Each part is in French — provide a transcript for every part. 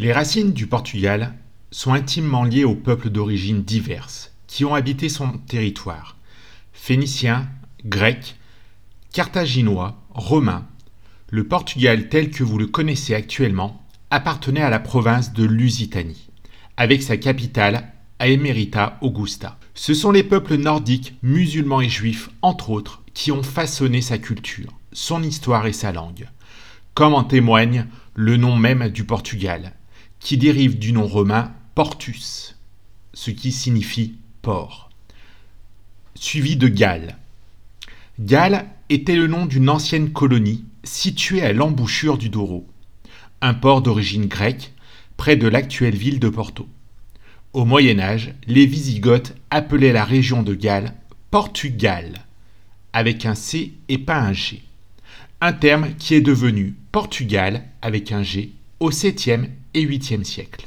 Les racines du Portugal sont intimement liées aux peuples d'origine diverses qui ont habité son territoire. Phéniciens, Grecs, Carthaginois, Romains, le Portugal tel que vous le connaissez actuellement appartenait à la province de Lusitanie, avec sa capitale à Emerita Augusta. Ce sont les peuples nordiques, musulmans et juifs, entre autres, qui ont façonné sa culture, son histoire et sa langue, comme en témoigne le nom même du Portugal, qui dérive du nom romain Portus, ce qui signifie port, suivi de Galles. Galles était le nom d'une ancienne colonie située à l'embouchure du Douro, un port d'origine grecque près de l'actuelle ville de Porto. Au Moyen Âge, les Wisigoths appelaient la région de Galles Portugal, avec un C et pas un G. Un terme qui est devenu Portugal avec un G au 7e et 8e siècle.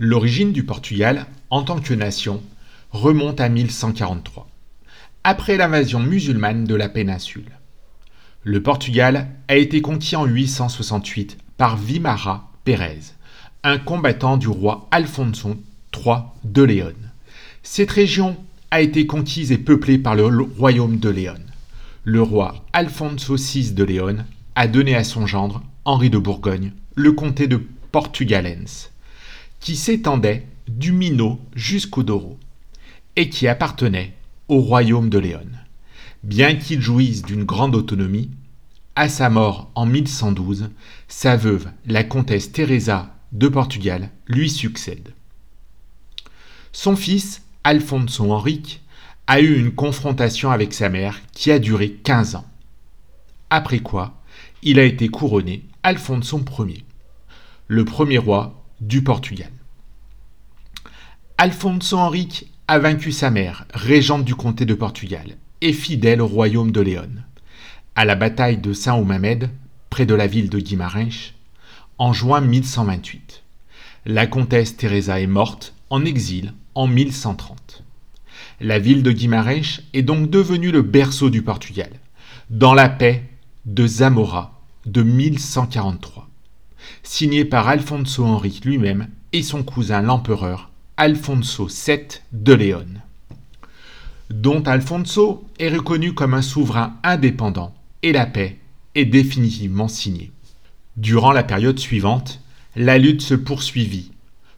L'origine du Portugal, en tant que nation, remonte à 1143, après l'invasion musulmane de la péninsule. Le Portugal a été conquis en 868 par Vimara Pérez, un combattant du roi Alfonso III de Léon. Cette région a été conquise et peuplée par le royaume de Léon. Le roi Alfonso VI de Léon a donné à son gendre, Henri de Bourgogne, le comté de Portugalens qui s'étendait du Minot jusqu'au Douro, et qui appartenait au royaume de Léon. Bien qu'il jouisse d'une grande autonomie, à sa mort en 1112, sa veuve, la comtesse Teresa de Portugal, lui succède. Son fils, Alfonso Henrique, a eu une confrontation avec sa mère qui a duré 15 ans. Après quoi, il a été couronné Alfonso Ier, le premier roi du Portugal. Alfonso Henrique a vaincu sa mère, régente du comté de Portugal, et fidèle au royaume de Léon. À la bataille de Saint-Oumamed, près de la ville de Guimarães, en juin 1128. La comtesse Teresa est morte en exil en 1130. La ville de Guimarães est donc devenue le berceau du Portugal, dans la paix de Zamora de 1143 signé par Alfonso Henri lui-même et son cousin l'empereur Alfonso VII de Léon, dont Alfonso est reconnu comme un souverain indépendant et la paix est définitivement signée. Durant la période suivante, la lutte se poursuivit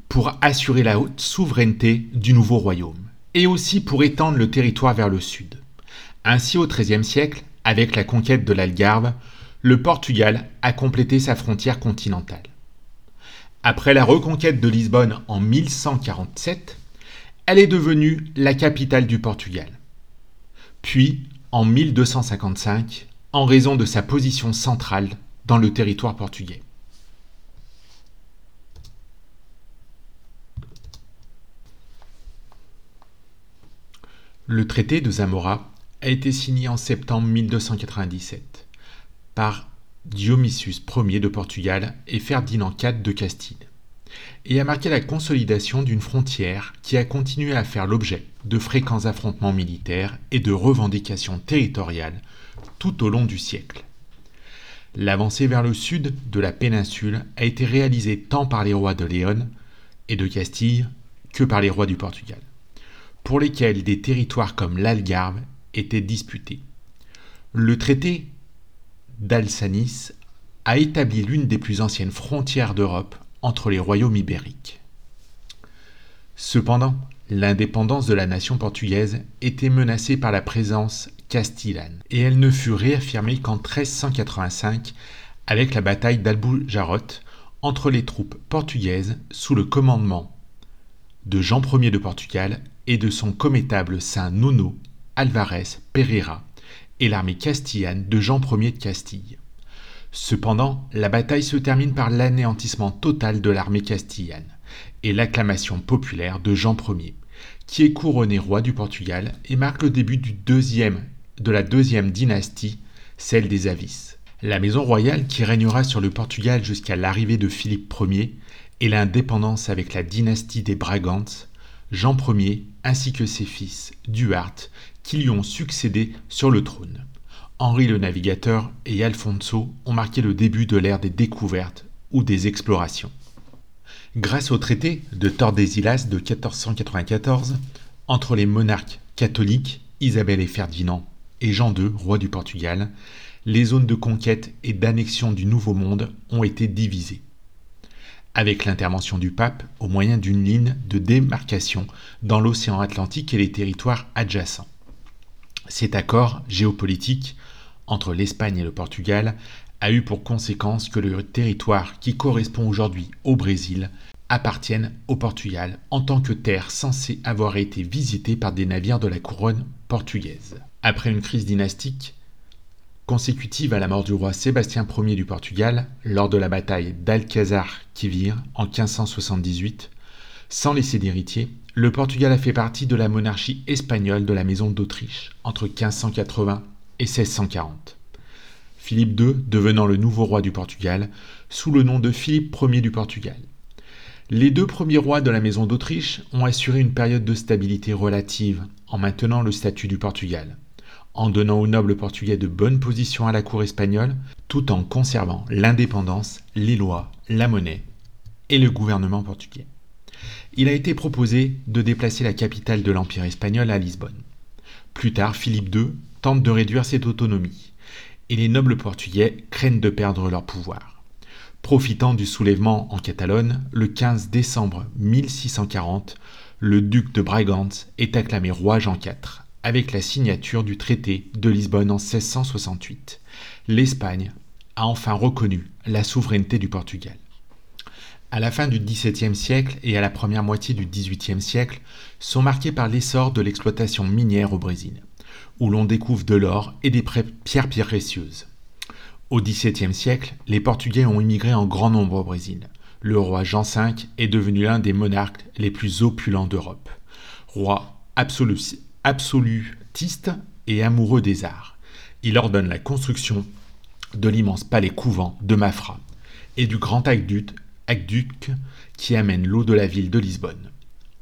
pour assurer la haute souveraineté du nouveau royaume et aussi pour étendre le territoire vers le sud. Ainsi, au XIIIe siècle, avec la conquête de l'Algarve, le Portugal a complété sa frontière continentale. Après la reconquête de Lisbonne en 1147, elle est devenue la capitale du Portugal. Puis, en 1255, en raison de sa position centrale dans le territoire portugais. Le traité de Zamora a été signé en septembre 1297 par Dionysius Ier de Portugal et Ferdinand IV de Castille, et a marqué la consolidation d'une frontière qui a continué à faire l'objet de fréquents affrontements militaires et de revendications territoriales tout au long du siècle. L'avancée vers le sud de la péninsule a été réalisée tant par les rois de Léon et de Castille que par les rois du Portugal, pour lesquels des territoires comme l'Algarve étaient disputés. Le traité d'Alsanis a établi l'une des plus anciennes frontières d'Europe entre les royaumes ibériques. Cependant, l'indépendance de la nation portugaise était menacée par la présence castillane, et elle ne fut réaffirmée qu'en 1385 avec la bataille d'Albujarot entre les troupes portugaises sous le commandement de Jean Ier de Portugal et de son commétable Saint Nuno Alvarez Pereira, et l'armée castillane de Jean Ier de Castille. Cependant, la bataille se termine par l'anéantissement total de l'armée castillane et l'acclamation populaire de Jean Ier, qui est couronné roi du Portugal et marque le début de la deuxième dynastie, celle des Avis. La maison royale qui régnera sur le Portugal jusqu'à l'arrivée de Philippe Ier et l'indépendance avec la dynastie des Bragantes, Jean Ier ainsi que ses fils Duarte qui lui ont succédé sur le trône. Henri le Navigateur et Alfonso ont marqué le début de l'ère des découvertes ou des explorations. Grâce au traité de Tordesillas de 1494 entre les monarques catholiques Isabelle et Ferdinand et Jean II, roi du Portugal, les zones de conquête et d'annexion du Nouveau Monde ont été divisées. Avec l'intervention du pape au moyen d'une ligne de démarcation dans l'océan Atlantique et les territoires adjacents. Cet accord géopolitique entre l'Espagne et le Portugal a eu pour conséquence que le territoire qui correspond aujourd'hui au Brésil appartienne au Portugal en tant que terre censée avoir été visitée par des navires de la couronne portugaise. Après une crise dynastique consécutive à la mort du roi Sébastien Ier du Portugal lors de la bataille d'Alcazar Quivir en 1578, sans laisser d'héritier, le Portugal a fait partie de la monarchie espagnole de la Maison d'Autriche entre 1580 et 1640. Philippe II devenant le nouveau roi du Portugal sous le nom de Philippe Ier du Portugal. Les deux premiers rois de la Maison d'Autriche ont assuré une période de stabilité relative en maintenant le statut du Portugal, en donnant aux nobles portugais de bonnes positions à la cour espagnole, tout en conservant l'indépendance, les lois, la monnaie et le gouvernement portugais. Il a été proposé de déplacer la capitale de l'Empire espagnol à Lisbonne. Plus tard, Philippe II tente de réduire cette autonomie, et les nobles portugais craignent de perdre leur pouvoir. Profitant du soulèvement en Catalogne, le 15 décembre 1640, le duc de Brabant est acclamé roi Jean IV, avec la signature du traité de Lisbonne en 1668. L'Espagne a enfin reconnu la souveraineté du Portugal. À la fin du XVIIe siècle et à la première moitié du XVIIIe siècle sont marqués par l'essor de l'exploitation minière au Brésil, où l'on découvre de l'or et des pierres précieuses. Au XVIIe siècle, les Portugais ont immigré en grand nombre au Brésil. Le roi Jean V est devenu l'un des monarques les plus opulents d'Europe. Roi absolutiste et amoureux des arts, il ordonne la construction de l'immense palais couvent de Mafra et du grand aqueduc, qui amène l'eau de la ville de Lisbonne.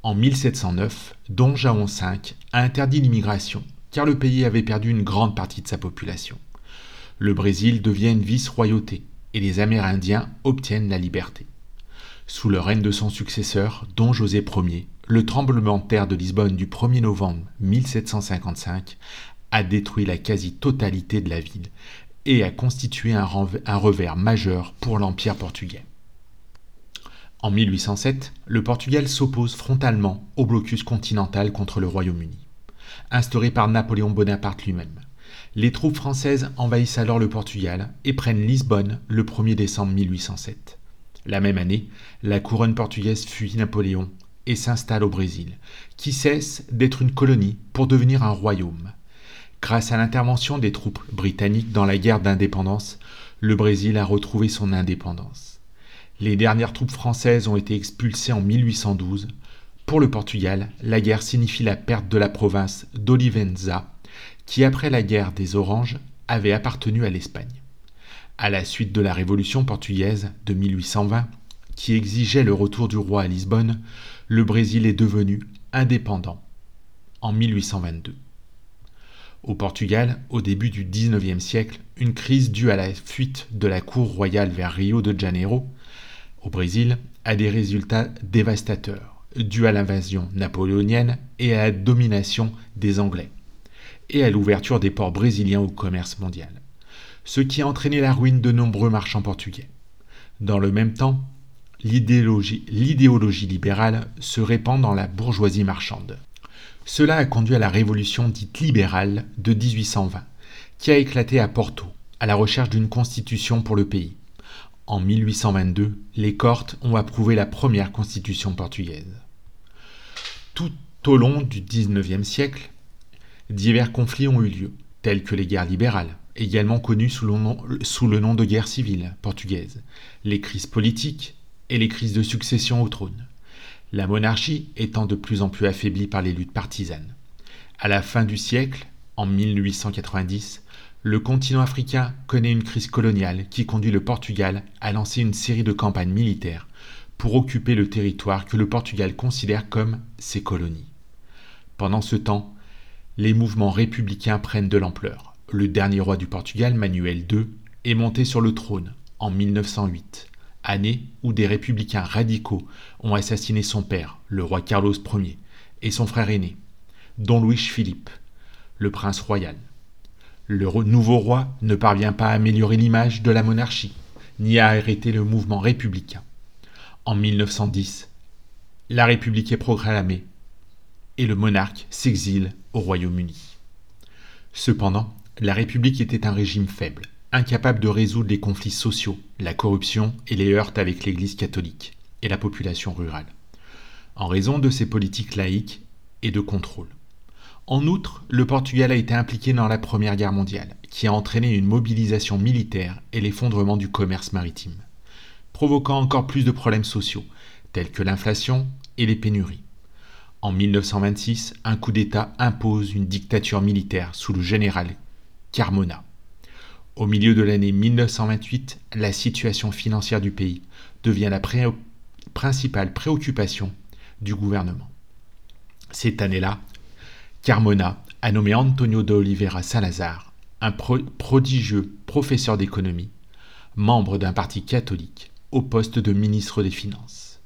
En 1709, Don Jaon V a interdit l'immigration car le pays avait perdu une grande partie de sa population le Brésil devient une vice-royauté et les Amérindiens obtiennent la liberté. Sous le règne de son successeur, Don José Ier, le tremblement de terre de Lisbonne du 1er novembre 1755 a détruit la quasi-totalité de la ville et a constitué un, revers majeur pour l'Empire portugais. En 1807, le Portugal s'oppose frontalement au blocus continental contre le Royaume-Uni, instauré par Napoléon Bonaparte lui-même. Les troupes françaises envahissent alors le Portugal et prennent Lisbonne le 1er décembre 1807. La même année, la couronne portugaise fuit Napoléon et s'installe au Brésil, qui cesse d'être une colonie pour devenir un royaume. Grâce à l'intervention des troupes britanniques dans la guerre d'indépendance, le Brésil a retrouvé son indépendance. Les dernières troupes françaises ont été expulsées en 1812. Pour le Portugal, la guerre signifie la perte de la province d'Olivenza qui après la guerre des Oranges avait appartenu à l'Espagne. À la suite de la Révolution portugaise de 1820, qui exigeait le retour du roi à Lisbonne, le Brésil est devenu indépendant en 1822. Au Portugal, au début du XIXe siècle, une crise due à la fuite de la cour royale vers Rio de Janeiro, au Brésil, a des résultats dévastateurs, dus à l'invasion napoléonienne et à la domination des Anglais et à l'ouverture des ports brésiliens au commerce mondial, ce qui a entraîné la ruine de nombreux marchands portugais. Dans le même temps, l'idéologie libérale se répand dans la bourgeoisie marchande. Cela a conduit à la révolution dite libérale de 1820, qui a éclaté à Porto, à la recherche d'une constitution pour le pays. En 1822, les Cortes ont approuvé la première constitution portugaise. Tout au long du XIXe siècle, divers conflits ont eu lieu, tels que les guerres libérales, également connues sous le nom, de guerre civile portugaise, les crises politiques et les crises de succession au trône, la monarchie étant de plus en plus affaiblie par les luttes partisanes. À la fin du siècle, En 1890, le continent africain connaît une crise coloniale qui conduit le Portugal à lancer une série de campagnes militaires pour occuper le territoire que le Portugal considère comme ses colonies. Pendant ce temps, les mouvements républicains prennent de l'ampleur. Le dernier roi du Portugal, Manuel II, est monté sur le trône en 1908, année où des républicains radicaux ont assassiné son père, le roi Carlos Ier, et son frère aîné, Don Luis Philippe, le prince royal. Le nouveau roi ne parvient pas à améliorer l'image de la monarchie, ni à arrêter le mouvement républicain. En 1910, la République est proclamée et le monarque s'exile au Royaume-Uni. Cependant, la République était un régime faible, incapable de résoudre les conflits sociaux, la corruption et les heurts avec l'Église catholique et la population rurale, en raison de ses politiques laïques et de contrôle. En outre, le Portugal a été impliqué dans la Première Guerre mondiale, qui a entraîné une mobilisation militaire et l'effondrement du commerce maritime, provoquant encore plus de problèmes sociaux, tels que l'inflation et les pénuries. En 1926, un coup d'État impose une dictature militaire sous le général Carmona. Au milieu de l'année 1928, la situation financière du pays devient la principale préoccupation du gouvernement. Cette année-là, Carmona a nommé Antonio de Oliveira Salazar, un prodigieux professeur d'économie, membre d'un parti catholique, au poste de ministre des Finances.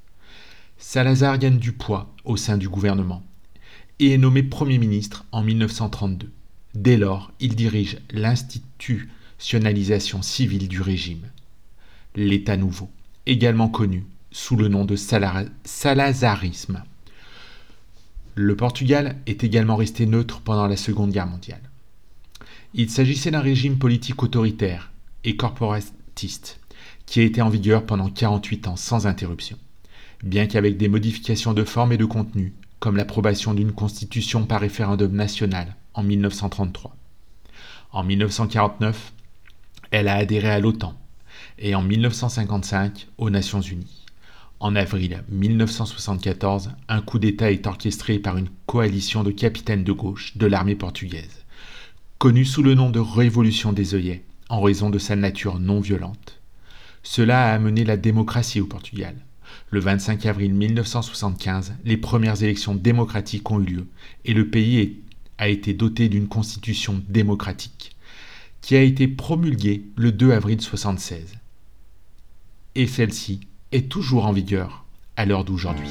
Salazar gagne du poids au sein du gouvernement et est nommé Premier ministre en 1932. Dès lors, il dirige l'institutionnalisation civile du régime, l'État nouveau, également connu sous le nom de salazarisme. Le Portugal est également resté neutre pendant la Seconde Guerre mondiale. Il s'agissait d'un régime politique autoritaire et corporatiste qui a été en vigueur pendant 48 ans sans interruption, bien qu'avec des modifications de forme et de contenu, comme l'approbation d'une constitution par référendum national en 1933. En 1949, elle a adhéré à l'OTAN et en 1955 aux Nations Unies. En avril 1974, un coup d'État est orchestré par une coalition de capitaines de gauche de l'armée portugaise, connue sous le nom de Révolution des œillets en raison de sa nature non violente. Cela a amené la démocratie au Portugal. Le 25 avril 1975, les premières élections démocratiques ont eu lieu et le pays a été doté d'une constitution démocratique qui a été promulguée le 2 avril 1976. Et celle-ci est toujours en vigueur à l'heure d'aujourd'hui.